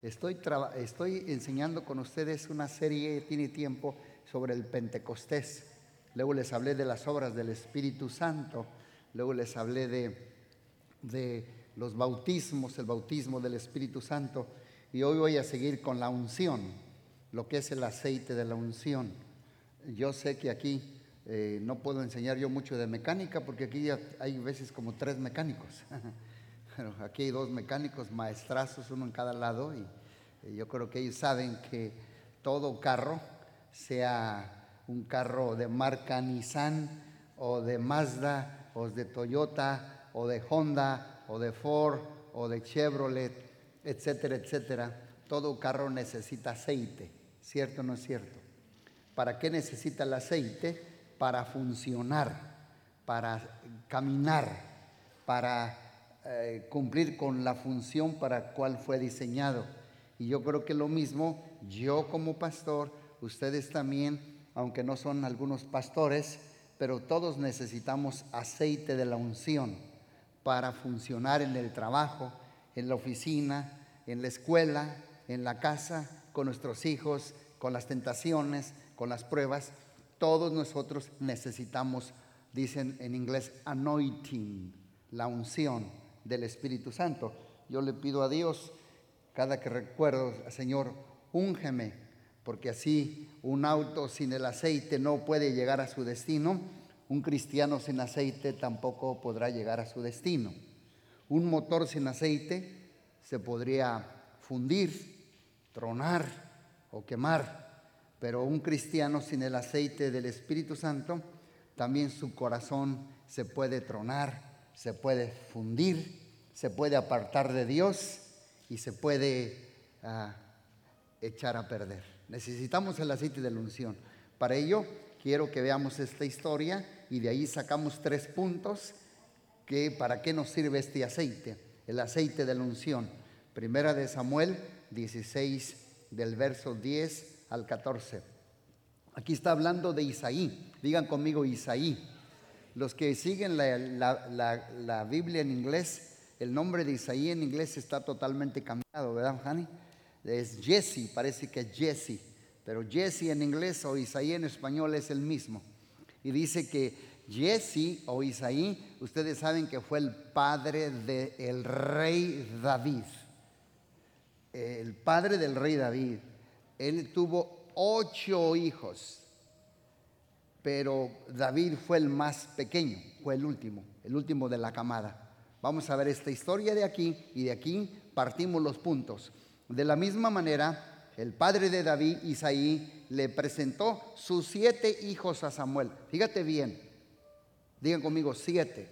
Estoy, estoy enseñando con ustedes una serie, tiene tiempo, sobre el Pentecostés. Luego les hablé de las obras del Espíritu Santo. Luego les hablé de, de los bautismos, el bautismo del Espíritu Santo. Y hoy voy a seguir con la unción, lo que es el aceite de la unción. Yo sé que aquí eh, no puedo enseñar yo mucho de mecánica porque aquí hay veces como tres mecánicos. Aquí hay dos mecánicos maestrazos, uno en cada lado, y, yo creo que ellos saben que todo carro, sea un carro de marca Nissan o de Mazda o de Toyota o de Honda o de Ford o de Chevrolet, etcétera, etcétera, todo carro necesita aceite, ¿cierto o no es cierto? ¿Para qué necesita el aceite? Para funcionar, para caminar, para eh, cumplir con la función para cual fue diseñado. Y yo creo que lo mismo, yo como pastor, ustedes también, aunque no son algunos pastores, pero todos necesitamos aceite de la unción para funcionar en el trabajo, en la oficina, en la escuela, en la casa, con nuestros hijos, con las tentaciones, con las pruebas. Todos nosotros necesitamos, dicen en inglés, anointing, la unción del Espíritu Santo. Yo le pido a Dios, cada que recuerdo, Señor, úngeme, porque así un auto sin el aceite no puede llegar a su destino, un cristiano sin aceite tampoco podrá llegar a su destino. Un motor sin aceite se podría fundir, tronar o quemar, pero un cristiano sin el aceite del Espíritu Santo, también su corazón se puede tronar, se puede fundir, se puede apartar de Dios y se puede ah, echar a perder. Necesitamos el aceite de la unción. Para ello, quiero que veamos esta historia y de ahí sacamos tres puntos que para qué nos sirve este aceite, el aceite de la unción. Primera de Samuel 16 del verso 10 al 14. Aquí está hablando de Isaí. Digan conmigo Isaí. Los que siguen la, Biblia en inglés, el nombre de Isaí en inglés está totalmente cambiado, ¿verdad, Hani? Es Jesse, parece que es Jesse, pero Jesse en inglés o Isaí en español es el mismo. Y dice que Jesse o Isaí, ustedes saben que fue el padre del rey David. El padre del rey David. Él tuvo ocho hijos pero David fue el más pequeño, fue el último, el último de la camada. Vamos a ver esta historia de aquí y de aquí partimos los puntos. De la misma manera, el padre de David, Isaí, le presentó sus siete hijos a Samuel. Fíjate bien, digan conmigo siete.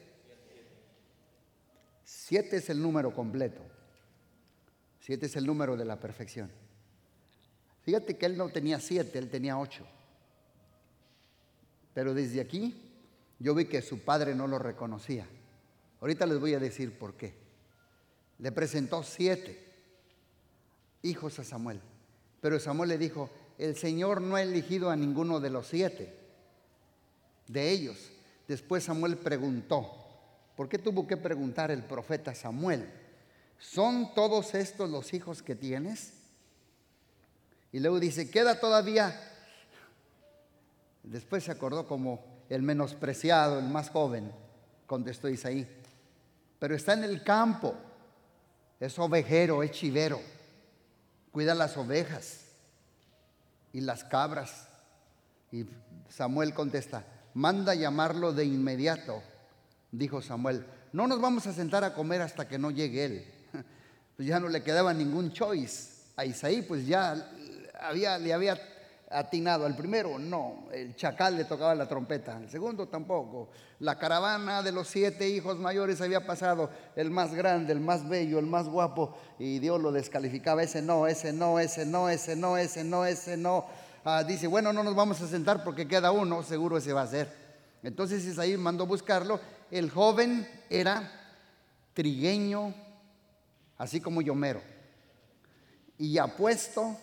Siete es el número completo. Siete es el número de la perfección. Fíjate que él no tenía siete, él tenía ocho. Pero desde aquí yo vi que su padre no lo reconocía. Ahorita les voy a decir por qué. Le presentó siete hijos a Samuel. Pero Samuel le dijo, el Señor no ha elegido a ninguno de los siete de ellos. Después Samuel preguntó, ¿por qué tuvo que preguntar el profeta Samuel? ¿Son todos estos los hijos que tienes? Y luego dice, queda todavía Después se acordó como el menospreciado, el más joven, contestó Isaí. Pero está en el campo, es ovejero, es chivero, cuida las ovejas y las cabras. Y Samuel contesta, manda llamarlo de inmediato. Dijo Samuel, no nos vamos a sentar a comer hasta que no llegue él. Pues ya no le quedaba ningún choice a Isaí, pues ya había, le había atinado. Al primero, no, el chacal le tocaba la trompeta. El segundo, tampoco. La caravana de los siete hijos mayores había pasado, el más grande, el más bello, el más guapo, y Dios lo descalificaba. Ese no, ese no, ese no, ese no, ese no, ese no. Ah, dice, bueno, no nos vamos a sentar porque queda uno, seguro ese va a ser. Entonces Isaí mandó buscarlo. El joven era trigueño, así como Yomero, y apuesto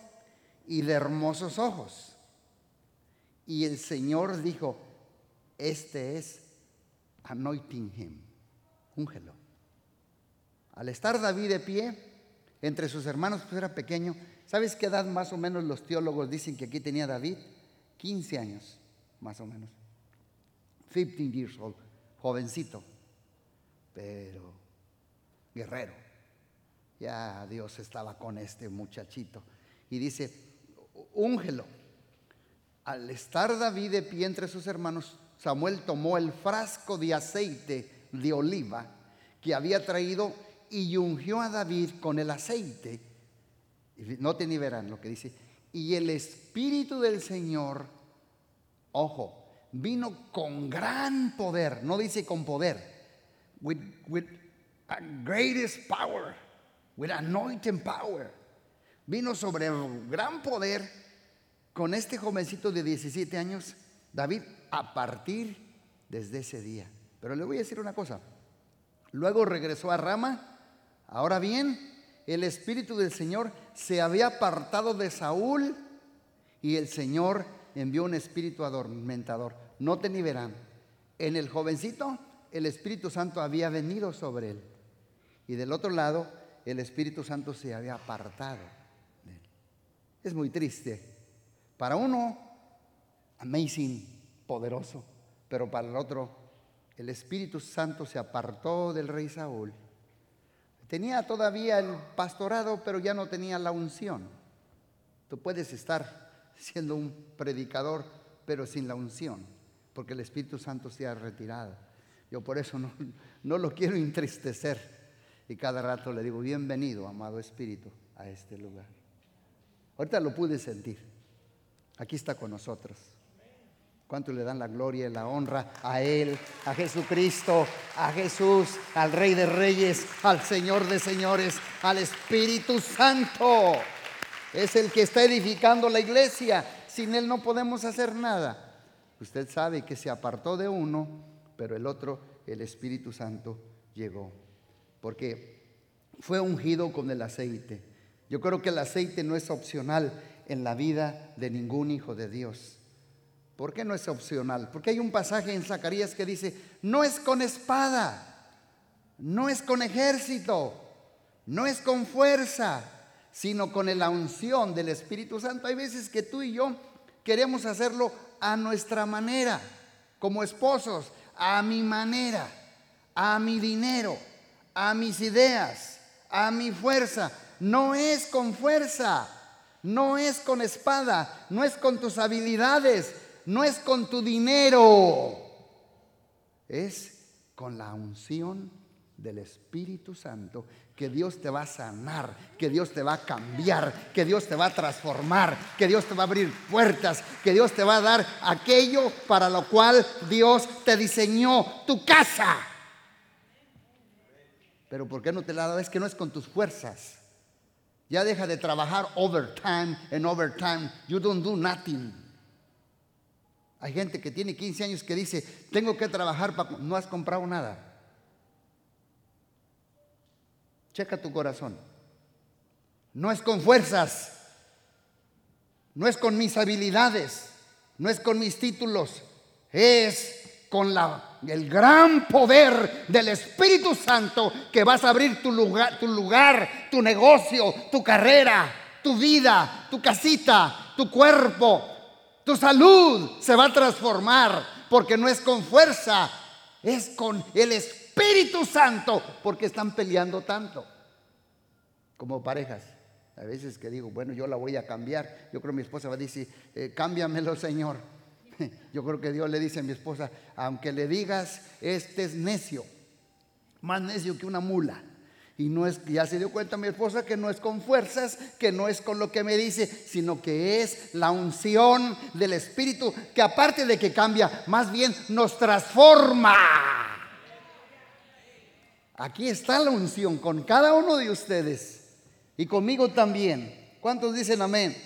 y de hermosos ojos. Y el Señor dijo, este es anointing him, úngelo. Al estar David de pie, Entre sus hermanos pues era pequeño. ¿Sabes qué edad más o menos los teólogos dicen que aquí tenía David? 15 años, más o menos. 15 years old, jovencito, pero guerrero. Ya Dios estaba con este muchachito. Y dice, úngelo. Al estar David de pie entre sus hermanos, Samuel tomó el frasco de aceite de oliva que había traído y ungió a David con el aceite. Noten y verán lo que dice. Y el Espíritu del Señor, ojo, vino con gran poder, no dice con poder, with, with a greatest power, with anointing power. Vino sobre gran poder con este jovencito de 17 años, David, a partir desde ese día. Pero le voy a decir una cosa. Luego regresó a Rama. Ahora bien, el Espíritu del Señor se había apartado de Saúl y el Señor envió un espíritu adormentador. Noten y verán, en el jovencito el Espíritu Santo había venido sobre él. Y del otro lado, el Espíritu Santo se había apartado. Es muy triste para uno, amazing, poderoso, pero para el otro, el Espíritu Santo se apartó del rey Saúl. Tenía todavía el pastorado, pero ya no tenía la unción. Tú puedes estar siendo un predicador, pero sin la unción, porque el Espíritu Santo se ha retirado. Yo por eso no, no lo quiero entristecer. Y cada rato le digo, bienvenido, amado Espíritu, a este lugar. Ahorita lo pude sentir. Aquí está con nosotros. ¿Cuánto le dan la gloria y la honra a Él, a Jesucristo, a Jesús, al Rey de Reyes, al Señor de Señores, al Espíritu Santo? Es el que está edificando la iglesia. Sin Él no podemos hacer nada. Usted sabe que se apartó de uno, pero el otro, el Espíritu Santo, llegó. Porque fue ungido con el aceite. Yo creo que el aceite no es opcional en la vida de ningún hijo de Dios. ¿Por qué no es opcional? Porque hay un pasaje en Zacarías que dice, no es con espada, no es con ejército, no es con fuerza, sino con la unción del Espíritu Santo. Hay veces que tú y yo queremos hacerlo a nuestra manera, como esposos, a mi manera, a mi dinero, a mis ideas, a mi fuerza. No es con fuerza, no es con espada, no es con tus habilidades, no es con tu dinero. Es con la unción del Espíritu Santo que Dios te va a sanar, que Dios te va a cambiar, que Dios te va a transformar, que Dios te va a abrir puertas, que Dios te va a dar aquello para lo cual Dios te diseñó, tu casa. Pero ¿por qué no te la da? Es que no es con tus fuerzas. Ya deja de trabajar overtime en overtime. You don't do nothing. Hay gente que tiene 15 años que dice, tengo que trabajar para... No has comprado nada. Checa tu corazón. No es con fuerzas. No es con mis habilidades. No es con mis títulos. Es con la, el gran poder del Espíritu Santo que vas a abrir tu lugar, tu lugar, tu negocio, tu carrera, tu vida, tu casita, tu cuerpo, tu salud se va a transformar porque no es con fuerza, es con el Espíritu Santo porque están peleando tanto como parejas. A veces que digo, bueno, yo la voy a cambiar. Yo creo que mi esposa va a decir, eh, cámbiamelo, Señor. Yo creo que Dios le dice a mi esposa, aunque le digas, este es necio, más necio que una mula. Y no es, ya se dio cuenta mi esposa que no es con fuerzas, que no es con lo que me dice, sino que es la unción del Espíritu, que aparte de que cambia, más bien nos transforma. Aquí está la unción con cada uno de ustedes y conmigo también. ¿Cuántos dicen amén?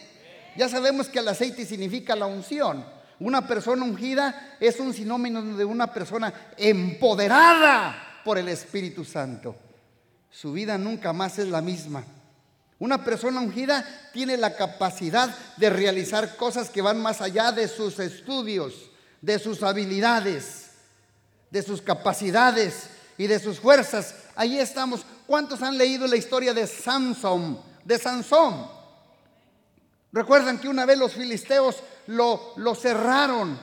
Ya sabemos que el aceite significa la unción. Una persona ungida es un sinónimo de una persona empoderada por el Espíritu Santo. Su vida nunca más es la misma. Una persona ungida tiene la capacidad de realizar cosas que van más allá de sus estudios, de sus habilidades, de sus capacidades y de sus fuerzas. Ahí estamos ¿Cuántos han leído la historia de Samson? De Sansón. Recuerdan que una vez los filisteos lo, lo cerraron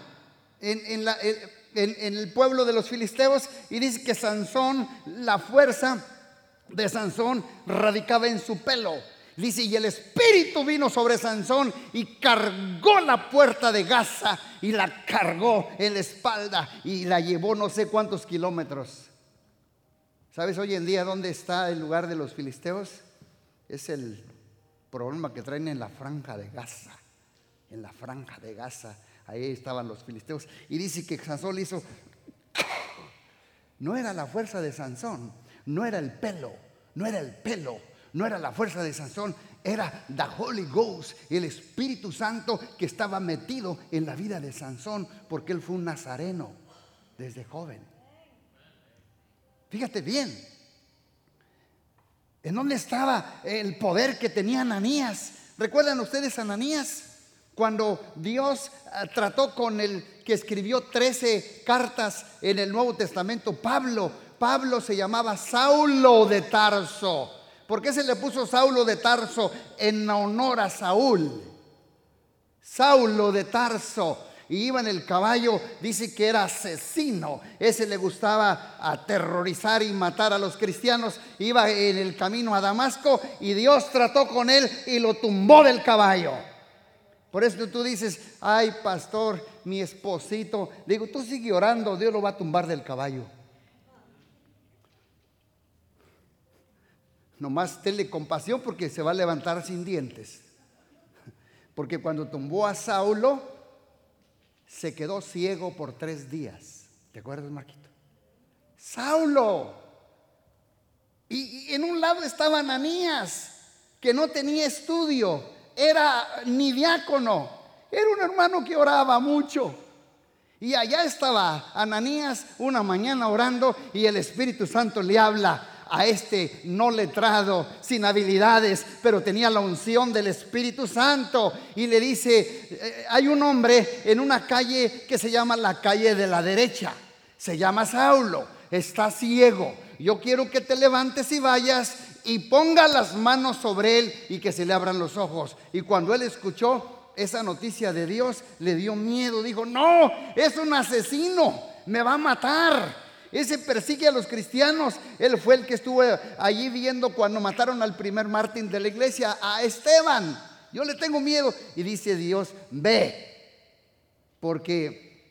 en, en, el pueblo de los filisteos y dice que Sansón, la fuerza de Sansón radicaba en su pelo. Dice, y el espíritu vino sobre Sansón y cargó la puerta de Gaza y la cargó en la espalda y la llevó no sé cuántos kilómetros. ¿Sabes hoy en día dónde está el lugar de los filisteos? Es el problema que traen en la franja de Gaza. En la franja de Gaza, ahí estaban los filisteos. Y dice que Sansón hizo... No era la fuerza de Sansón, no era el pelo, no era el pelo, no era la fuerza de Sansón, era the Holy Ghost, el Espíritu Santo que estaba metido en la vida de Sansón, porque él fue un nazareno desde joven. Fíjate bien, ¿En dónde estaba el poder que tenía Ananías? ¿Recuerdan ustedes a Ananías? Cuando Dios ah, trató con el que escribió 13 cartas en el Nuevo Testamento, Pablo. Pablo se llamaba Saulo de Tarso. ¿Por qué se le puso Saulo de Tarso en honor a Saúl? Saulo de Tarso y iba en el caballo, dice que era asesino. Ese le gustaba aterrorizar y matar a los cristianos. Iba en el camino a Damasco y Dios trató con él y lo tumbó del caballo. Por eso tú dices, ay pastor, mi esposito. digo, tú sigue orando, Dios lo va a tumbar del caballo. Nomás tenle compasión porque se va a levantar sin dientes. Porque cuando tumbó a Saulo, se quedó ciego por tres días. ¿Te acuerdas, Marquito? Saulo. Y, en un lado estaba Ananías, que no tenía estudio, era ni diácono, era un hermano que oraba mucho. Y allá estaba Ananías una mañana orando y el Espíritu Santo le habla a este no letrado, sin habilidades, pero tenía la unción del Espíritu Santo. Y le dice, eh, hay un hombre en una calle que se llama la calle de la derecha. Se llama Saulo, está ciego. Yo quiero que te levantes y vayas y ponga las manos sobre él y que se le abran los ojos. Y cuando él escuchó esa noticia de Dios, le dio miedo. Dijo, no, es un asesino, me va a matar. Ese persigue a los cristianos. Él fue el que estuvo allí viendo cuando mataron al primer mártir de la iglesia, a Esteban. Yo le tengo miedo. Y dice Dios, ve, porque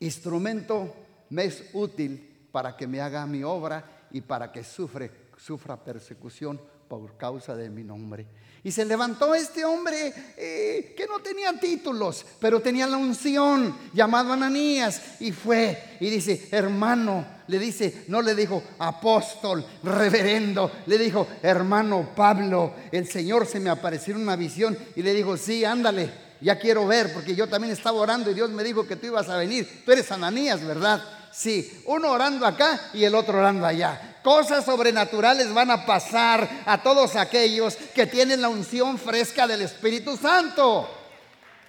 instrumento me es útil para que me haga mi obra y para que sufre, sufra persecución por causa de mi nombre. Y se levantó este hombre eh, que no tenía títulos, pero tenía la unción, llamado Ananías, y fue y dice, hermano, le dice, no le dijo apóstol, reverendo, le dijo, hermano Pablo, el Señor se me apareció en una visión y le dijo, sí, ándale, ya quiero ver, porque yo también estaba orando y Dios me dijo que tú ibas a venir, tú eres Ananías, ¿verdad? Sí, uno orando acá y el otro orando allá. Cosas sobrenaturales van a pasar a todos aquellos que tienen la unción fresca del Espíritu Santo.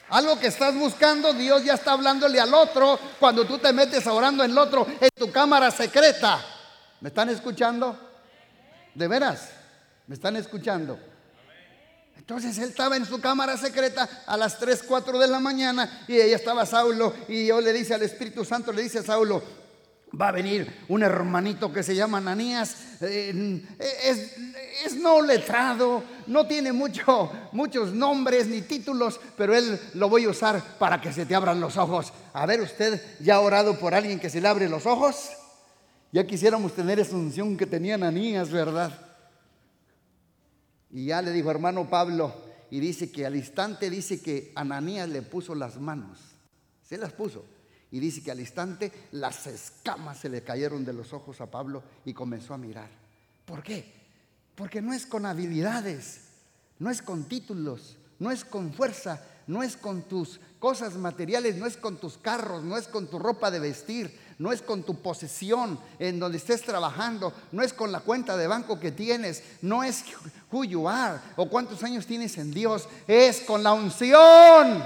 Algo que estás buscando, Dios ya está hablándole al otro cuando tú te metes orando en el otro en tu cámara secreta. ¿Me están escuchando? ¿De veras? ¿Me están escuchando? Entonces él estaba en su cámara secreta a las 3, 4 de la mañana y ahí estaba Saulo y yo le dice al Espíritu Santo, le dice a Saulo, va a venir un hermanito que se llama Ananías, eh, es, no letrado, no tiene mucho, muchos nombres ni títulos, pero él lo voy a usar para que se te abran los ojos. A ver, usted ya ha orado por alguien que se le abre los ojos. Ya quisiéramos tener esa unción que tenía Ananías, ¿verdad? Y ya le dijo hermano Pablo, y dice que al instante dice que Ananías le puso las manos, se las puso y dice que al instante las escamas se le cayeron de los ojos a Pablo y comenzó a mirar. ¿Por qué? Porque no es con habilidades, no es con títulos, no es con fuerza, no es con tus cosas materiales, no es con tus carros, no es con tu ropa de vestir, no es con tu posesión en donde estés trabajando, no es con la cuenta de banco que tienes, no es who you are o cuántos años tienes en Dios, es con la unción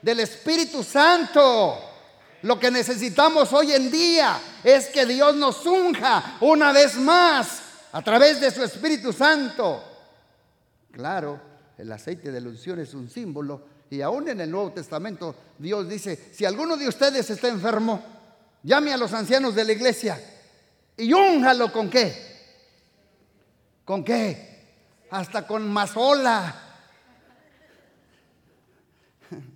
del Espíritu Santo. Lo que necesitamos hoy en día es que Dios nos unja una vez más a través de su Espíritu Santo. Claro, el aceite de la unción es un símbolo y aún en el Nuevo Testamento Dios dice, si alguno de ustedes está enfermo, llame a los ancianos de la iglesia y únjalo con qué? ¿Con qué? Hasta con mazola.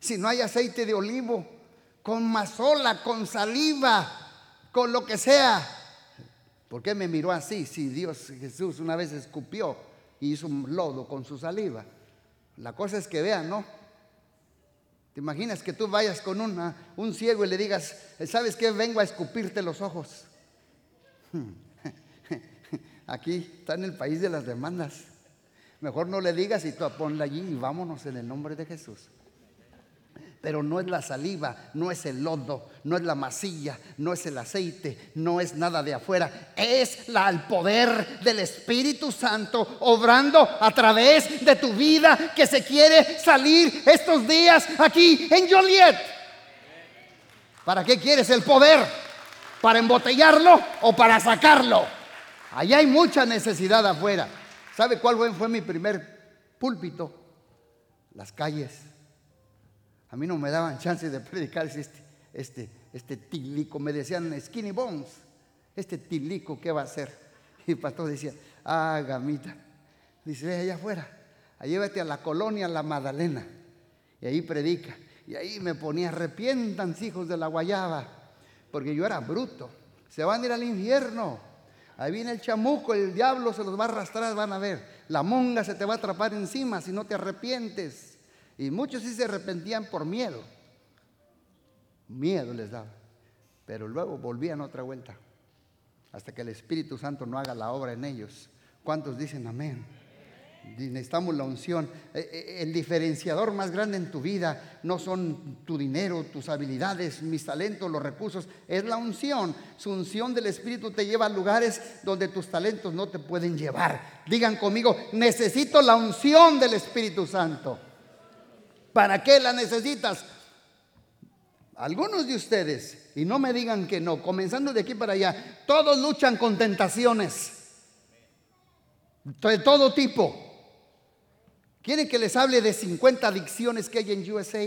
Si no hay aceite de olivo, con mazola, con saliva, con lo que sea. ¿Por qué me miró así? Si Dios Jesús una vez escupió y hizo un lodo con su saliva. La cosa es que vean, ¿no? ¿Te imaginas que tú vayas con un ciego y le digas, ¿sabes qué? Vengo a escupirte los ojos. Aquí está en el país de las demandas. Mejor no le digas y tú ponla allí y vámonos en el nombre de Jesús. Pero no es la saliva, no es el lodo, no es la masilla, no es el aceite, no es nada de afuera. Es la, el poder del Espíritu Santo obrando a través de tu vida que se quiere salir estos días aquí en Joliet. ¿Para qué quieres el poder? ¿Para embotellarlo o para sacarlo? Allá hay mucha necesidad afuera. ¿Sabe cuál fue mi primer púlpito? Las calles. A mí no me daban chance de predicar este, este, este tilico. Me decían skinny bones. Este tilico, ¿qué va a hacer? Y el pastor decía, ah, gamita. Dice, ve allá afuera. Llévate a la colonia La Madalena. Y ahí predica. Y ahí me ponía, arrepientan hijos de la guayaba. Porque yo era bruto. Se van a ir al infierno. Ahí viene el chamuco, el diablo se los va a arrastrar, van a ver. La monga se te va a atrapar encima si no te arrepientes. Y muchos sí se arrepentían por miedo. Miedo les daba. Pero luego volvían otra vuelta. Hasta que el Espíritu Santo no haga la obra en ellos. ¿Cuántos dicen amén? Necesitamos la unción. Eh, eh, el diferenciador más grande en tu vida no son tu dinero, tus habilidades, mis talentos, los recursos. Es la unción. Su unción del Espíritu te lleva a lugares donde tus talentos no te pueden llevar. Digan conmigo, necesito la unción del Espíritu Santo. ¿Para qué la necesitas? Algunos de ustedes, y no me digan que no, comenzando de aquí para allá, todos luchan con tentaciones de todo tipo. ¿Quieren que les hable de 50 adicciones que hay en USA?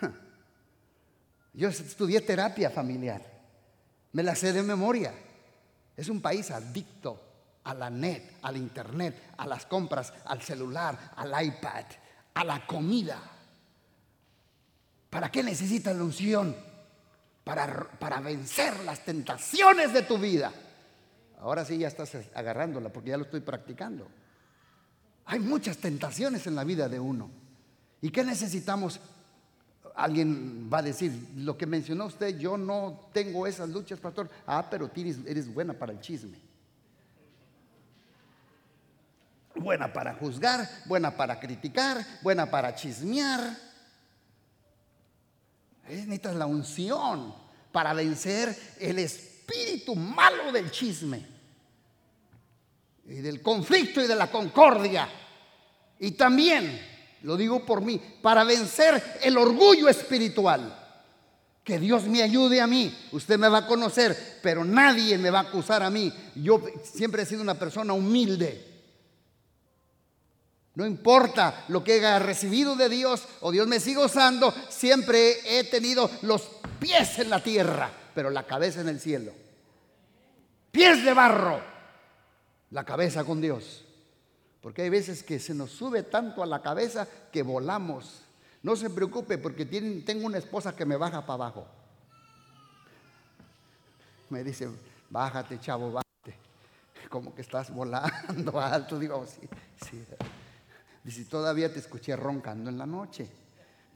Yo estudié terapia familiar, me la sé de memoria. Es un país adicto a la net, al internet, a las compras, al celular, al iPad a la comida. ¿Para qué necesitas la unción? Para, para vencer las tentaciones de tu vida. Ahora sí ya estás agarrándola porque ya lo estoy practicando. Hay muchas tentaciones en la vida de uno. ¿Y qué necesitamos? Alguien va a decir, lo que mencionó usted, yo no tengo esas luchas, pastor. Ah, pero eres buena para el chisme. Buena para juzgar, buena para criticar, buena para chismear. Necesitas la unción para vencer el espíritu malo del chisme y del conflicto y de la concordia. Y también, lo digo por mí, para vencer el orgullo espiritual. Que Dios me ayude a mí. Usted me va a conocer, pero nadie me va a acusar a mí. Yo siempre he sido una persona humilde. No importa lo que haya recibido de Dios o Dios me siga usando, siempre he tenido los pies en la tierra, pero la cabeza en el cielo. Pies de barro, la cabeza con Dios. Porque hay veces que se nos sube tanto a la cabeza que volamos. No se preocupe porque tengo una esposa que me baja para abajo. Me dice, bájate chavo, bájate. Como que estás volando alto. Digo, sí, sí. Si todavía te escuché roncando en la noche,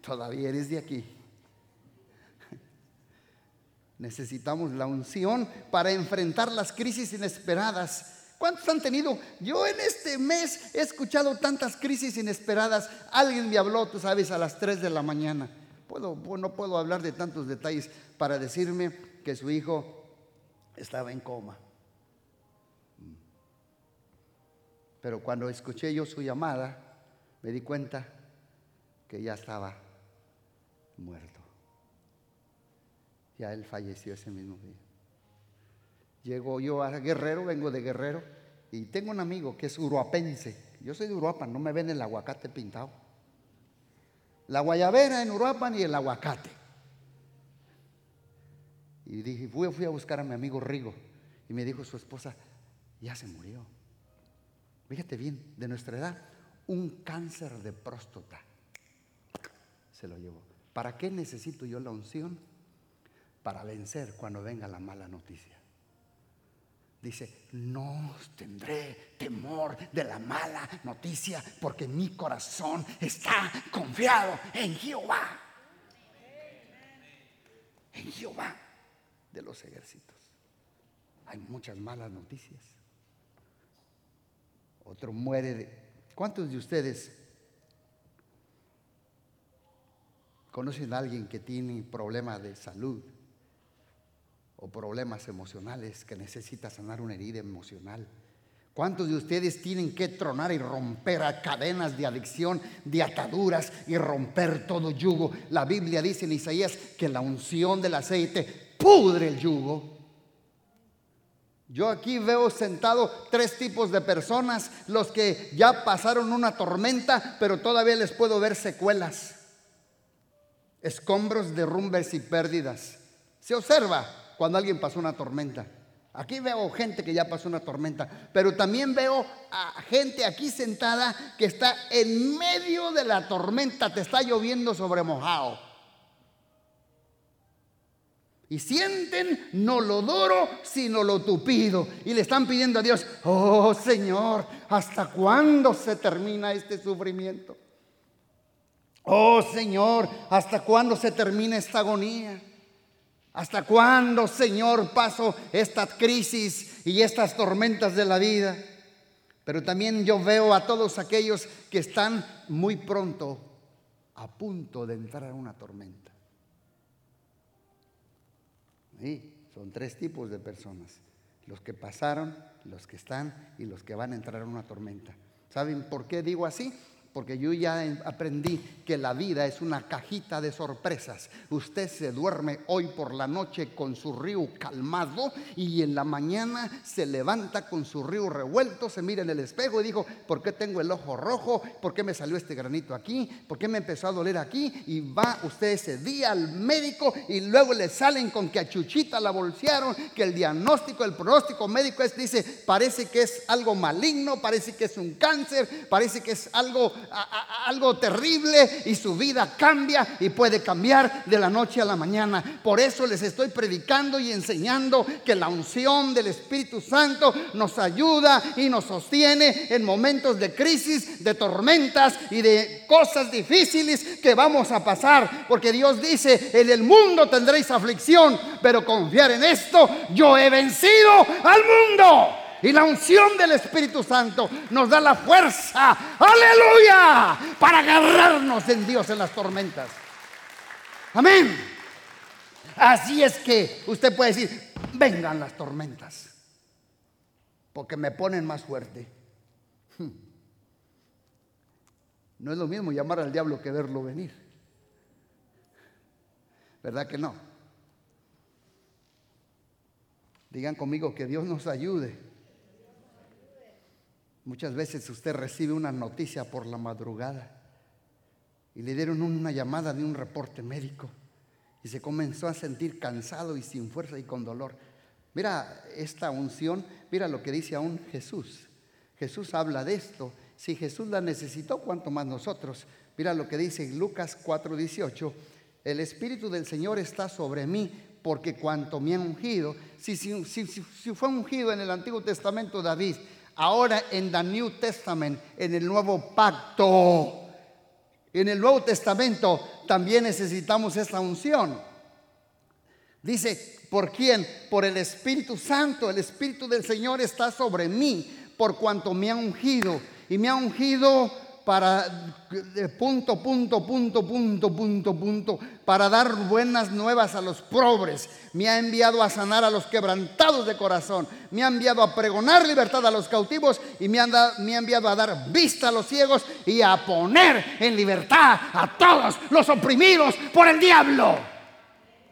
todavía eres de aquí. Necesitamos la unción para enfrentar las crisis inesperadas. ¿Cuántos han tenido? Yo en este mes he escuchado tantas crisis inesperadas. Alguien me habló, tú sabes, a las 3 de la mañana. Puedo, no puedo hablar de tantos detalles para decirme que su hijo estaba en coma. Pero cuando escuché yo su llamada, me di cuenta que ya estaba muerto. Ya él falleció ese mismo día. Llego yo a Guerrero, vengo de Guerrero, y tengo un amigo que es uruapense. Yo soy de Uruapan, no me ven el aguacate pintado. La guayabera en Uruapan y el aguacate. Y dije, fui, fui a buscar a mi amigo Rigo. Y me dijo su esposa, ya se murió. Fíjate bien, de nuestra edad, un cáncer de próstata. Se lo llevó. ¿Para qué necesito yo la unción? Para vencer cuando venga la mala noticia. Dice, no tendré temor de la mala noticia porque mi corazón está confiado en Jehová. En Jehová de los ejércitos. Hay muchas malas noticias. Otro muere de... ¿Cuántos de ustedes conocen a alguien que tiene problemas de salud? o problemas emocionales que necesita sanar una herida emocional. ¿Cuántos de ustedes tienen que tronar y romper a cadenas de adicción, de ataduras y romper todo yugo? La Biblia dice en Isaías que la unción del aceite pudre el yugo. Yo aquí veo sentado tres tipos de personas, los que ya pasaron una tormenta, pero todavía les puedo ver secuelas, escombros, derrumbes y pérdidas. Se observa, cuando alguien pasó una tormenta. Aquí veo gente que ya pasó una tormenta, pero también veo a gente aquí sentada que está en medio de la tormenta, te está lloviendo sobre mojado. Y sienten no lo duro, sino lo tupido. Y le están pidiendo a Dios, oh Señor, ¿hasta cuándo se termina este sufrimiento? Oh Señor, ¿hasta cuándo se termina esta agonía? ¿Hasta cuándo, Señor, paso esta crisis y estas tormentas de la vida? Pero también yo veo a todos aquellos que están muy pronto a punto de entrar en una tormenta. Son tres tipos de personas. Los que pasaron, los que están y los que van a entrar en una tormenta. ¿Saben por qué digo así? Porque yo ya aprendí que la vida es una cajita de sorpresas. Usted se duerme hoy por la noche con su río calmado y en la mañana se levanta con su río revuelto, se mira en el espejo y dijo, ¿por qué tengo el ojo rojo? ¿Por qué me salió este granito aquí? ¿Por qué me empezó a doler aquí? Y va usted ese día al médico y luego le salen con que a Chuchita la bolsearon, que el diagnóstico, el pronóstico médico es, dice, parece que es algo maligno, parece que es un cáncer, parece que es algo algo terrible y su vida cambia y puede cambiar de la noche a la mañana. Por eso les estoy predicando y enseñando que la unción del Espíritu Santo nos ayuda y nos sostiene en momentos de crisis, de tormentas y de cosas difíciles que vamos a pasar. Porque Dios dice, en el mundo tendréis aflicción, pero confiar en esto, yo he vencido al mundo. Y la unción del Espíritu Santo nos da la fuerza, aleluya, para agarrarnos en Dios en las tormentas. Amén. Así es que usted puede decir, vengan las tormentas, porque me ponen más fuerte. Hmm. No es lo mismo llamar al diablo que verlo venir. ¿Verdad que no? Digan conmigo que Dios nos ayude Muchas veces usted recibe una noticia por la madrugada y le dieron una llamada de un reporte médico y se comenzó a sentir cansado y sin fuerza y con dolor. Mira esta unción, mira lo que dice aún Jesús. Jesús habla de esto. Si Jesús la necesitó, ¿cuánto más nosotros? Mira lo que dice Lucas 4:18. El Espíritu del Señor está sobre mí porque cuanto me ha ungido, si, si, fue ungido en el Antiguo Testamento David, Ahora en el New Testament, en el nuevo pacto, en el Nuevo Testamento también necesitamos esta unción. Dice, ¿por quién? Por el Espíritu Santo. El Espíritu del Señor está sobre mí por cuanto me ha ungido. Y me ha ungido para punto, punto, punto, punto, punto, punto, para dar buenas nuevas a los pobres. Me ha enviado a sanar a los quebrantados de corazón. Me ha enviado a pregonar libertad a los cautivos y me ha, me ha enviado a dar vista a los ciegos y a poner en libertad a todos los oprimidos por el diablo.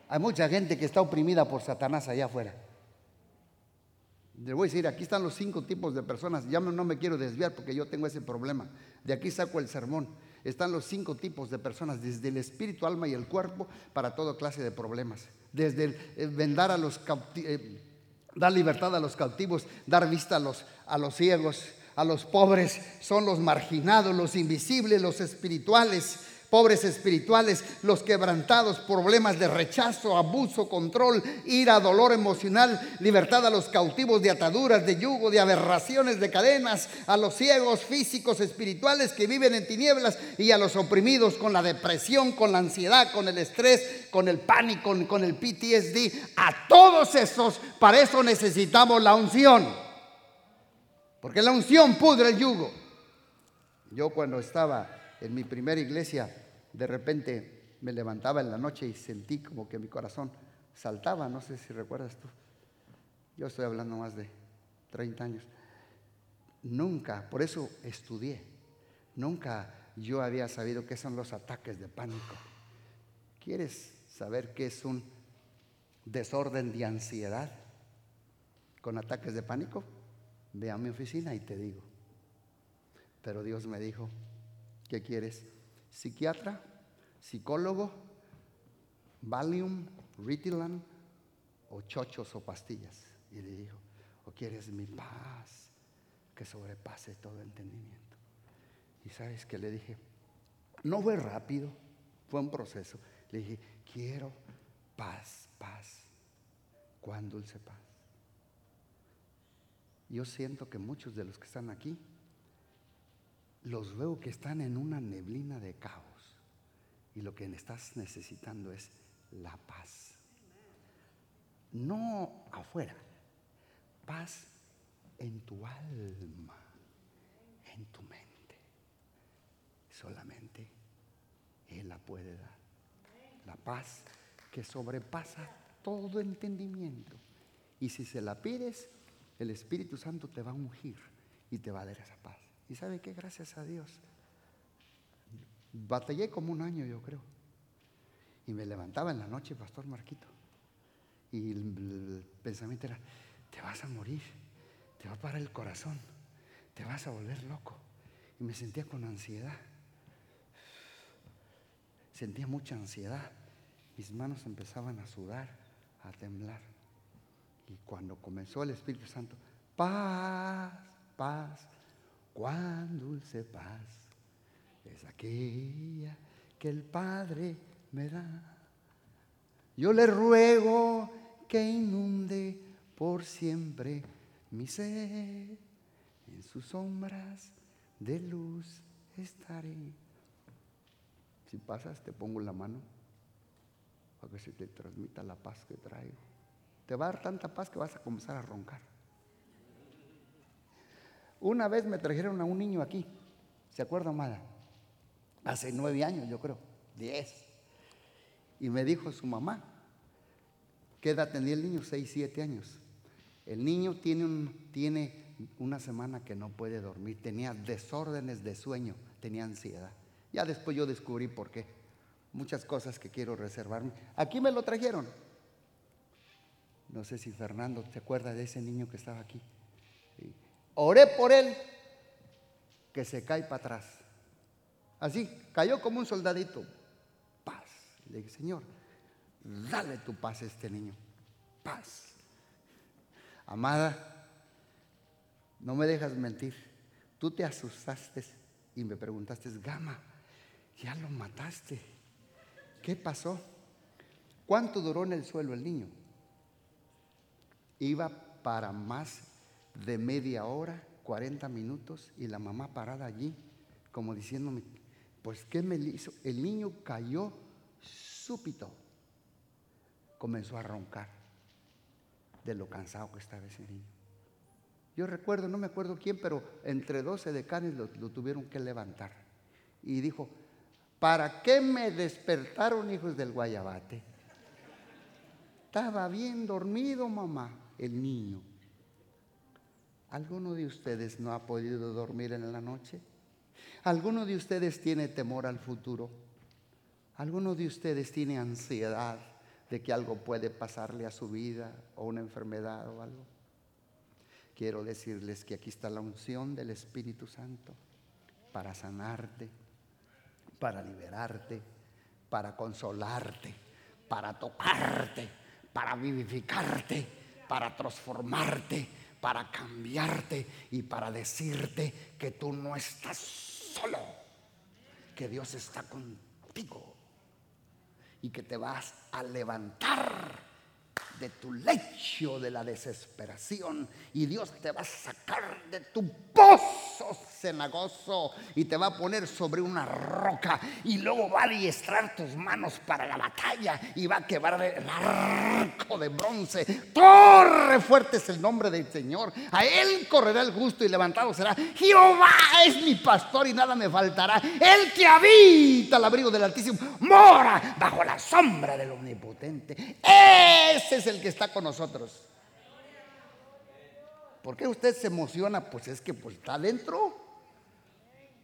Hay mucha gente que está oprimida por Satanás allá afuera. Le voy a decir, aquí están los cinco tipos de personas. Ya no me quiero desviar porque yo tengo ese problema. De aquí saco el sermón. Están los cinco tipos de personas, desde el espíritu, alma y el cuerpo, para toda clase de problemas. Desde el, eh, vendar a los eh, dar libertad a los cautivos, dar vista a los, a los ciegos, a los pobres, son los marginados, los invisibles, los espirituales pobres espirituales, los quebrantados, problemas de rechazo, abuso, control, ira, dolor emocional, libertad a los cautivos de ataduras, de yugo, de aberraciones, de cadenas, a los ciegos físicos, espirituales que viven en tinieblas y a los oprimidos con la depresión, con la ansiedad, con el estrés, con el pánico, con el PTSD. A todos esos, para eso necesitamos la unción. Porque la unción pudre el yugo. Yo cuando estaba en mi primera iglesia, de repente me levantaba en la noche y sentí como que mi corazón saltaba, no sé si recuerdas tú. Yo estoy hablando más de 30 años. Nunca, por eso estudié, nunca yo había sabido qué son los ataques de pánico. ¿Quieres saber qué es un desorden de ansiedad con ataques de pánico? Ve a mi oficina y te digo. Pero Dios me dijo, ¿Qué quieres? ¿Psiquiatra? ¿Psicólogo? ¿Valium? ¿Ritilan? ¿O chochos o pastillas? Y le dijo, ¿o quieres mi paz que sobrepase todo entendimiento? Y sabes que le dije, no fue rápido, fue un proceso. Le dije, quiero paz, paz. ¿Cuán dulce paz? Yo siento que muchos de los que están aquí los veo que están en una neblina de caos. Y lo que estás necesitando es la paz. No afuera, paz en tu alma, en tu mente. Solamente Él la puede dar. La paz que sobrepasa todo entendimiento. Y si se la pides, el Espíritu Santo te va a ungir y te va a dar esa paz. Y sabe qué, gracias a Dios. Batallé como un año, yo creo. Y me levantaba en la noche, Pastor Marquito. Y el, pensamiento era, te vas a morir, te va a parar el corazón, te vas a volver loco. Y me sentía con ansiedad. Sentía mucha ansiedad. Mis manos empezaban a sudar, a temblar. Y cuando comenzó el Espíritu Santo, paz, paz, cuán dulce paz es aquella que el Padre me da. Yo le ruego que inunde por siempre mi ser. En sus sombras de luz estaré. Si pasas, te pongo la mano para que se te transmita la paz que traigo. Te va a dar tanta paz que vas a comenzar a roncar. Una vez me trajeron a un niño aquí, ¿se acuerda, Amada? Hace nueve años, yo creo, diez. Y me dijo su mamá, ¿qué edad tenía el niño? Seis, siete años. El niño tiene, tiene una semana que no puede dormir, tenía desórdenes de sueño, tenía ansiedad. Ya después yo descubrí por qué. Muchas cosas que quiero reservarme. Aquí me lo trajeron. No sé si Fernando te acuerda de ese niño que estaba aquí. Oré por él, que se cae para atrás. Así, cayó como un soldadito. Paz. Le dije, Señor, dale tu paz a este niño. Paz. Amada, no me dejas mentir. Tú te asustaste y me preguntaste, Gama, ya lo mataste. ¿Qué pasó? ¿Cuánto duró en el suelo el niño? Iba para más de media hora, 40 minutos, y la mamá parada allí, como diciéndome, pues ¿qué me hizo? El niño cayó súbito, comenzó a roncar de lo cansado que estaba ese niño. Yo recuerdo, no me acuerdo quién, pero entre 12 decanes lo, lo tuvieron que levantar. Y dijo, ¿para qué me despertaron hijos del guayabate? Estaba bien dormido, mamá, el niño. ¿Alguno de ustedes no ha podido dormir en la noche? ¿Alguno de ustedes tiene temor al futuro? ¿Alguno de ustedes tiene ansiedad de que algo puede pasarle a su vida o una enfermedad o algo? quiero decirles que aquí está la unción del Espíritu Santo para sanarte, para liberarte, para consolarte, para tocarte, para vivificarte, para transformarte, para cambiarte y para decirte que tú no estás solo, que Dios está contigo y que te vas a levantar de tu lecho de la desesperación y Dios te va a sacar de tu pozo cenagoso y te va a poner sobre una roca y luego va a adiestrar tus manos para la batalla y va a quebrar el arco de bronce. Torre fuerte es el nombre del Señor. A él correrá el justo y levantado será. Jehová es mi pastor y nada me faltará. El que habita al abrigo del Altísimo mora bajo la sombra del Omnipotente. Ese es el que está con nosotros. ¿Por qué usted se emociona? Pues es que pues, está adentro.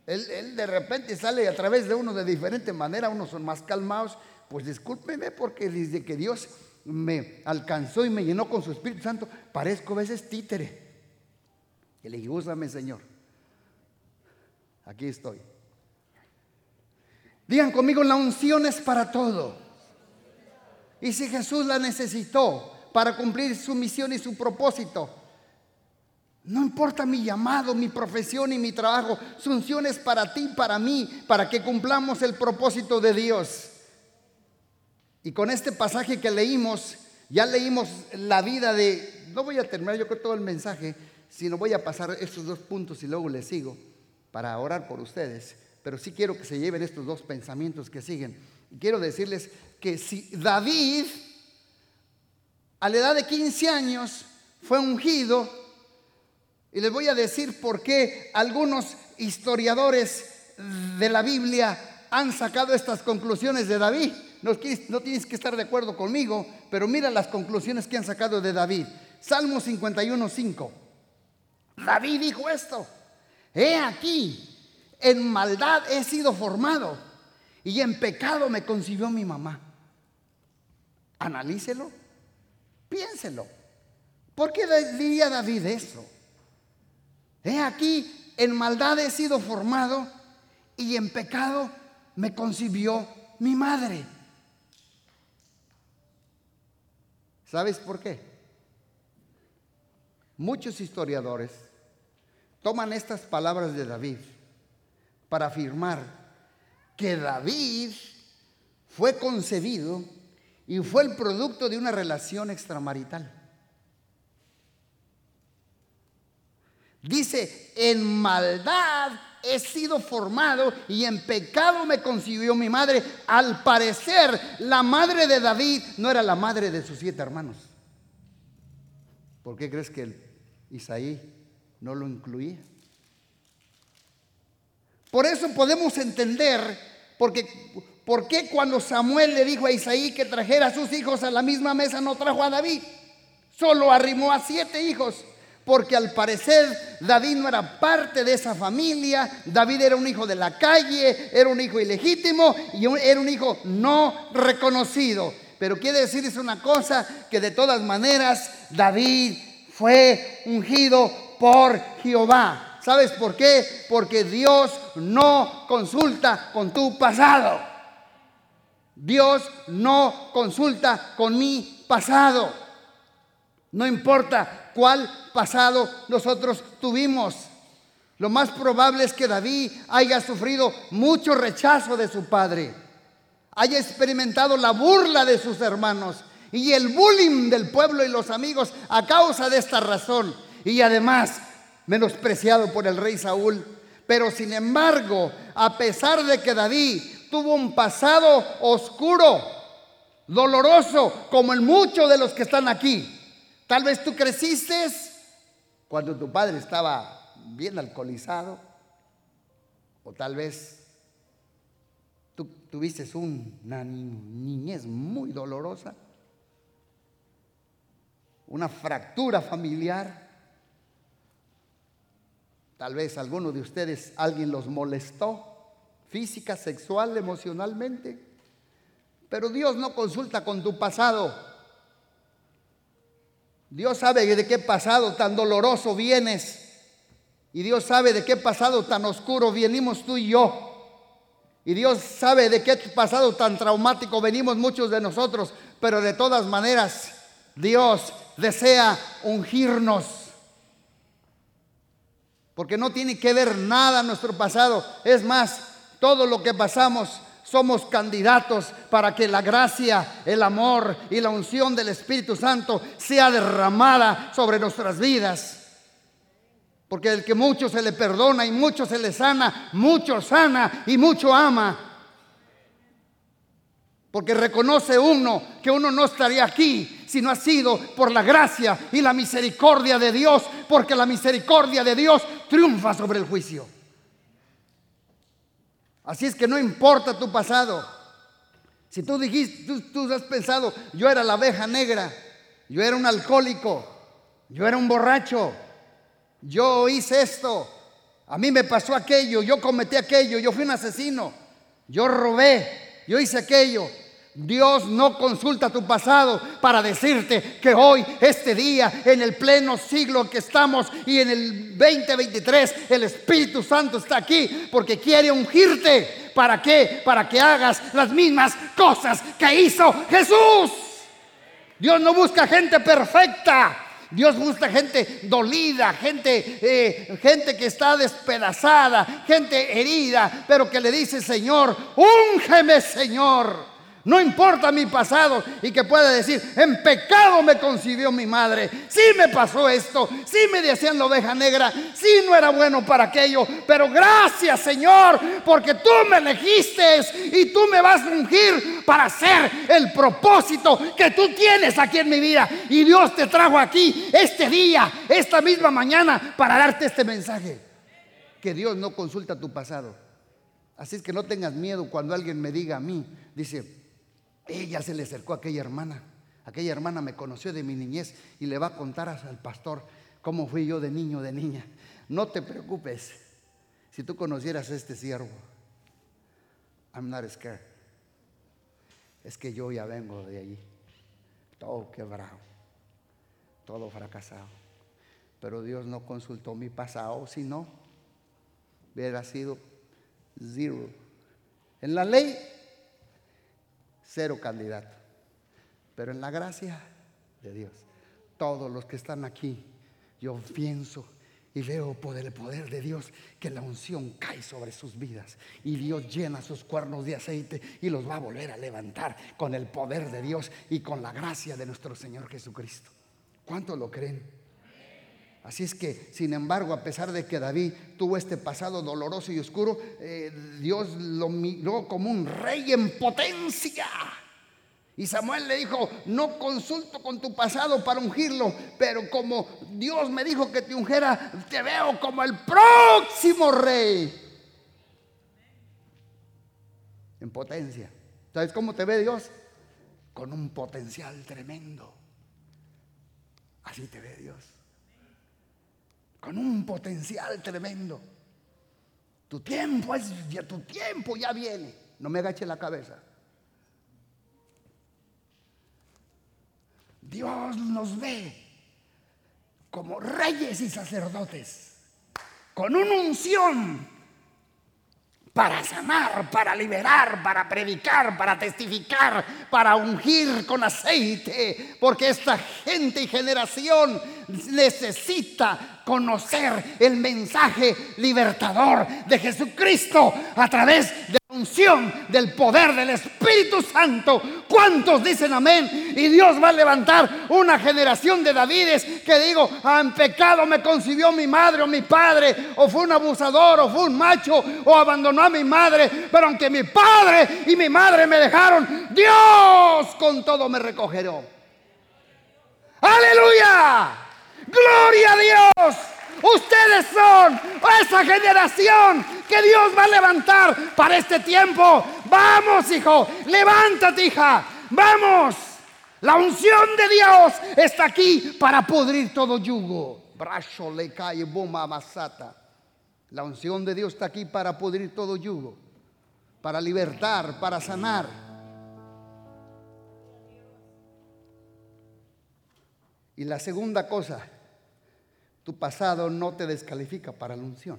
Él, de repente sale a través de uno de diferente manera, unos son más calmados. Pues discúlpeme porque desde que Dios me alcanzó y me llenó con su Espíritu Santo, parezco a veces títere. Y le dije, úsame Señor. Aquí estoy. Digan conmigo, la unción es para todo. Y si Jesús la necesitó para cumplir su misión y su propósito, no importa mi llamado, mi profesión y mi trabajo, su unción para ti, para mí, para que cumplamos el propósito de Dios. Y con este pasaje que leímos, ya leímos la vida de, no voy a terminar yo con todo el mensaje, sino voy a pasar estos dos puntos y luego les sigo para orar por ustedes. Pero sí quiero que se lleven estos dos pensamientos que siguen. Quiero decirles que si David a la edad de 15 años fue ungido, y les voy a decir por qué algunos historiadores de la Biblia han sacado estas conclusiones de David. No, no tienes que estar de acuerdo conmigo, pero mira las conclusiones que han sacado de David. Salmo 51, 5. David dijo esto. He aquí, en maldad he sido formado y en pecado me concibió mi mamá. Analícelo, piénselo. ¿Por qué diría David eso? He aquí, en maldad he sido formado y en pecado me concibió mi madre. ¿Sabes por qué? Muchos historiadores toman estas palabras de David para afirmar que David fue concebido y fue el producto de una relación extramarital. Dice, en maldad he sido formado y en pecado me concibió mi madre. Al parecer, la madre de David no era la madre de sus siete hermanos. ¿Por qué crees que Isaí no lo incluía? Por eso podemos entender, porque ¿por qué cuando Samuel le dijo a Isaí que trajera a sus hijos a la misma mesa no trajo a David? Solo arrimó a siete hijos, porque al parecer David no era parte de esa familia, David era un hijo de la calle, era un hijo ilegítimo y era un hijo no reconocido. Pero quiere decirles una cosa, que de todas maneras David fue ungido por Jehová. ¿Sabes por qué? Porque Dios no consulta con tu pasado. Dios no consulta con mi pasado. No importa cuál pasado nosotros tuvimos. Lo más probable es que David haya sufrido mucho rechazo de su padre, haya experimentado la burla de sus hermanos y el bullying del pueblo y los amigos a causa de esta razón. Y además menospreciado por el rey Saúl. Pero sin embargo, a pesar de que David tuvo un pasado oscuro, doloroso, como en muchos de los que están aquí, tal vez tú creciste cuando tu padre estaba bien alcoholizado, o tal vez tú tuviste una niñez muy dolorosa, una fractura familiar Tal vez alguno de ustedes, alguien los molestó física, sexual, emocionalmente. Pero Dios no consulta con tu pasado. Dios sabe de qué pasado tan doloroso vienes. Y Dios sabe de qué pasado tan oscuro venimos tú y yo. Y Dios sabe de qué pasado tan traumático venimos muchos de nosotros. Pero de todas maneras, Dios desea ungirnos. Porque no tiene que ver nada nuestro pasado. Es más, todo lo que pasamos somos candidatos para que la gracia, el amor y la unción del Espíritu Santo sea derramada sobre nuestras vidas. Porque el que mucho se le perdona y mucho se le sana, mucho sana y mucho ama. Porque reconoce uno que uno no estaría aquí si no ha sido por la gracia y la misericordia de Dios. Porque la misericordia de Dios triunfa sobre el juicio. Así es que no importa tu pasado. Si tú dijiste, tú, has pensado, yo era la abeja negra, yo era un alcohólico, yo era un borracho, yo hice esto, a mí me pasó aquello, yo cometí aquello, yo fui un asesino, yo robé, yo hice aquello. Dios no consulta tu pasado para decirte que hoy, este día, en el pleno siglo que estamos y en el 2023, el Espíritu Santo está aquí porque quiere ungirte. ¿Para qué? Para que hagas las mismas cosas que hizo Jesús. Dios no busca gente perfecta. Dios busca gente dolida, gente, eh, gente que está despedazada, gente herida, pero que le dice, Señor, úngeme, Señor. No importa mi pasado y que pueda decir, en pecado me concibió mi madre. Sí me pasó esto, sí me decían la oveja negra, sí no era bueno para aquello, pero gracias Señor, porque tú me elegiste y tú me vas a ungir para hacer el propósito que tú tienes aquí en mi vida. Y Dios te trajo aquí este día, esta misma mañana, para darte este mensaje. Que Dios no consulta tu pasado. Así es que no tengas miedo cuando alguien me diga a mí, dice, ella se le acercó a aquella hermana. Aquella hermana me conoció de mi niñez y le va a contar al pastor cómo fui yo de niño, de niña. No te preocupes. Si tú conocieras a este siervo, I'm not scared. Es que yo ya vengo de allí, todo quebrado, todo fracasado. Pero Dios no consultó mi pasado, sino hubiera sido zero. En la ley cero candidato. Pero en la gracia de Dios, todos los que están aquí, yo pienso y veo por el poder de Dios que la unción cae sobre sus vidas y Dios llena sus cuernos de aceite y los va a volver a levantar con el poder de Dios y con la gracia de nuestro Señor Jesucristo. ¿Cuántos lo creen? Así es que, sin embargo, a pesar de que David tuvo este pasado doloroso y oscuro, eh, Dios lo miró como un rey en potencia. Y Samuel le dijo, no consulto con tu pasado para ungirlo, pero como Dios me dijo que te ungiera, te veo como el próximo rey. En potencia. ¿Sabes cómo te ve Dios? Con un potencial tremendo. Así te ve Dios con un potencial tremendo. Tu tiempo ya viene. No me agache la cabeza. Dios nos ve como reyes y sacerdotes, con una unción para sanar, para liberar, para predicar, para testificar, para ungir con aceite, porque esta gente y generación necesita conocer el mensaje libertador de Jesucristo a través de unción del poder del Espíritu Santo. ¿Cuántos dicen amén? Y Dios va a levantar una generación de Davides que digo, en pecado me concibió mi madre o mi padre, o fue un abusador, o fue un macho, o abandonó a mi madre, pero aunque mi padre y mi madre me dejaron, Dios con todo me recogeró. Aleluya. Gloria a Dios. Ustedes son esa generación que Dios va a levantar para este tiempo. Vamos, hijo, levántate, hija. Vamos. La unción de Dios está aquí para pudrir todo yugo. Brazo le cae, bomba masata. La unción de Dios está aquí para pudrir todo yugo, para libertar, para sanar. Y la segunda cosa, tu pasado no te descalifica para la unción.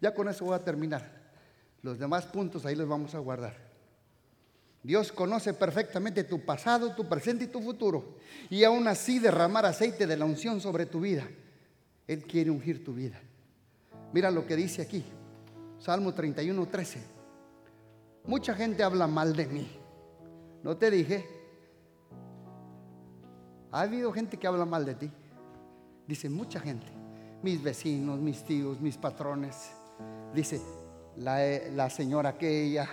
Ya con eso voy a terminar. Los demás puntos ahí los vamos a guardar. Dios conoce perfectamente tu pasado, tu presente y tu futuro. Y aún así derramar aceite de la unción sobre tu vida. Él quiere ungir tu vida. Mira lo que dice aquí. Salmo 31, 13. Mucha gente habla mal de mí. ¿No te dije? Ha habido gente que habla mal de ti. Dice mucha gente. Mis vecinos, mis tíos, mis patrones. Dice la, la señora aquella,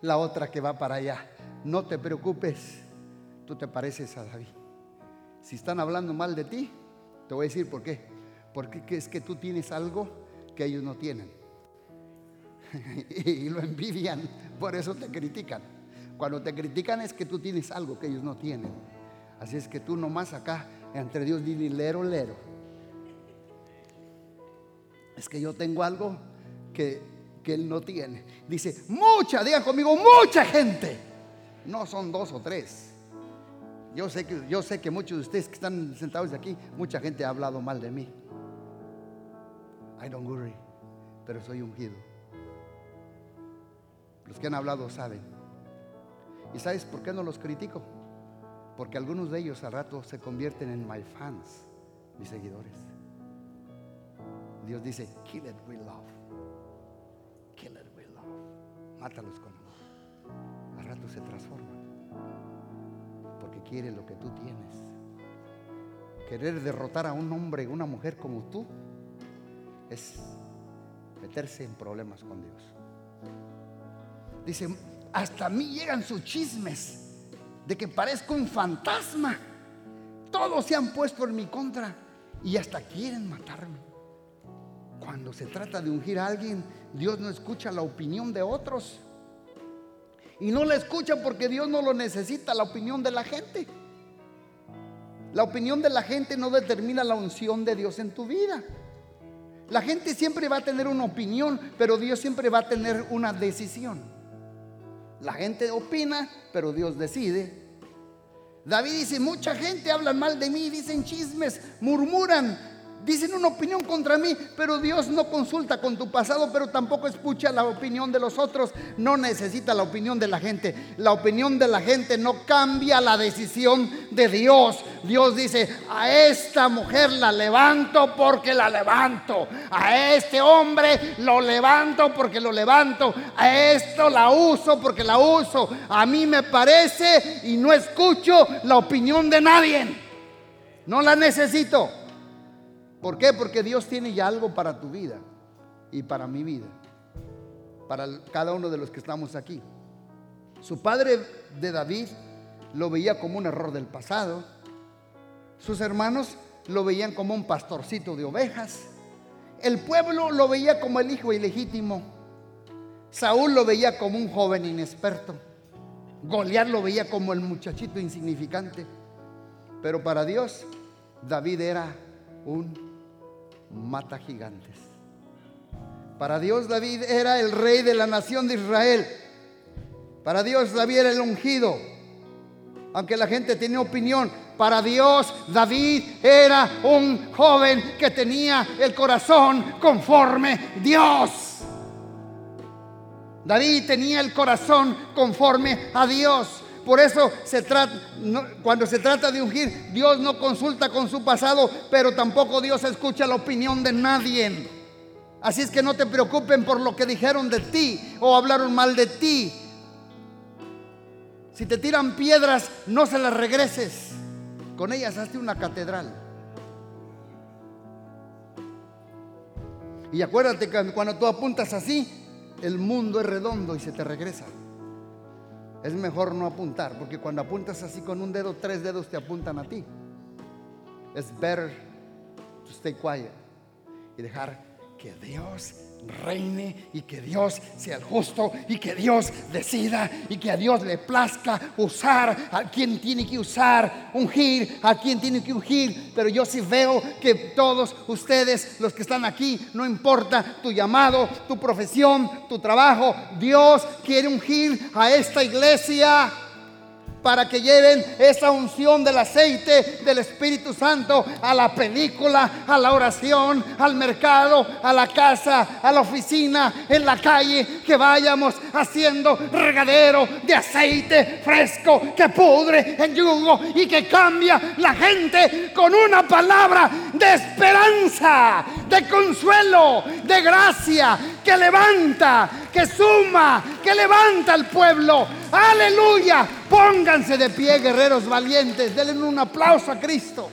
la otra que va para allá. No te preocupes. Tú te pareces a David. Si están hablando mal de ti, te voy a decir por qué. Porque es que tú tienes algo que ellos no tienen. y lo envidian, por eso te critican. Cuando te critican es que tú tienes algo que ellos no tienen. Así es que tú nomás acá, entre Dios, dile lero, lero. Es que yo tengo algo que, que él no tiene. Dice, mucha, digan conmigo, mucha gente. No son dos o tres. Yo sé que, yo sé que muchos de ustedes que están sentados aquí, mucha gente ha hablado mal de mí. I don't worry, pero soy ungido. Los que han hablado saben. ¿Y sabes por qué no los critico? Porque algunos de ellos al rato se convierten en my fans, mis seguidores. Dios dice, kill it with love. Kill it with love. Mátalos con amor. Al rato se transforman. Porque quiere lo que tú tienes. Querer derrotar a un hombre, una mujer como tú, es meterse en problemas con Dios. Dice, hasta a mí llegan sus chismes de que parezco un fantasma. Todos se han puesto en mi contra y hasta quieren matarme. Cuando se trata de ungir a alguien, Dios no escucha la opinión de otros. Y no la escucha porque Dios no lo necesita, la opinión de la gente. La opinión de la gente no determina la unción de Dios en tu vida. La gente siempre va a tener una opinión, pero Dios siempre va a tener una decisión. La gente opina, pero Dios decide. David dice, mucha gente habla mal de mí, dicen chismes, murmuran, Dicen una opinión contra mí, pero Dios no consulta con tu pasado, pero tampoco escucha la opinión de los otros. No necesita la opinión de la gente. La opinión de la gente no cambia la decisión de Dios. Dios dice, a esta mujer la levanto porque la levanto. A este hombre lo levanto porque lo levanto. A esto la uso porque la uso. A mí me parece y no escucho la opinión de nadie. No la necesito. ¿Por qué? Porque Dios tiene ya algo para tu vida y para mi vida, para cada uno de los que estamos aquí. Su padre de David lo veía como un error del pasado. Sus hermanos lo veían como un pastorcito de ovejas. El pueblo lo veía como el hijo ilegítimo. Saúl lo veía como un joven inexperto. Goliat lo veía como el muchachito insignificante. Pero para Dios, David era un mata gigantes. Para Dios David era el rey de la nación de Israel. Para Dios David era el ungido. Aunque la gente tiene opinión, para Dios David era un joven que tenía el corazón conforme Dios. David tenía el corazón conforme a Dios. Por eso se trata, cuando se trata de ungir, Dios no consulta con su pasado, pero tampoco Dios escucha la opinión de nadie. Así es que no te preocupen por lo que dijeron de ti o hablaron mal de ti. Si te tiran piedras, no se las regreses. Con ellas hazte una catedral. Y acuérdate que cuando tú apuntas así, el mundo es redondo y se te regresa es mejor no apuntar, porque cuando apuntas así con un dedo, tres dedos te apuntan a ti. Es better to stay quiet y dejar que Dios reine y que Dios sea el justo y que Dios decida y que a Dios le plazca usar a quien tiene que usar, ungir a quien tiene que ungir. Pero yo sí veo que todos ustedes, los que están aquí, no importa tu llamado, tu profesión, tu trabajo, Dios quiere ungir a esta iglesia. Para que lleven esa unción del aceite del Espíritu Santo a la película, a la oración, al mercado, a la casa, a la oficina, en la calle, que vayamos haciendo regadero de aceite fresco que pudre en yugo y que cambia la gente con una palabra de esperanza, de consuelo, de gracia, que levanta, que suma, que levanta al pueblo. Aleluya. Pónganse de pie, guerreros valientes. Denle un aplauso a Cristo.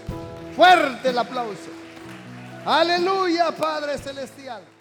Fuerte el aplauso. Aleluya, Padre Celestial.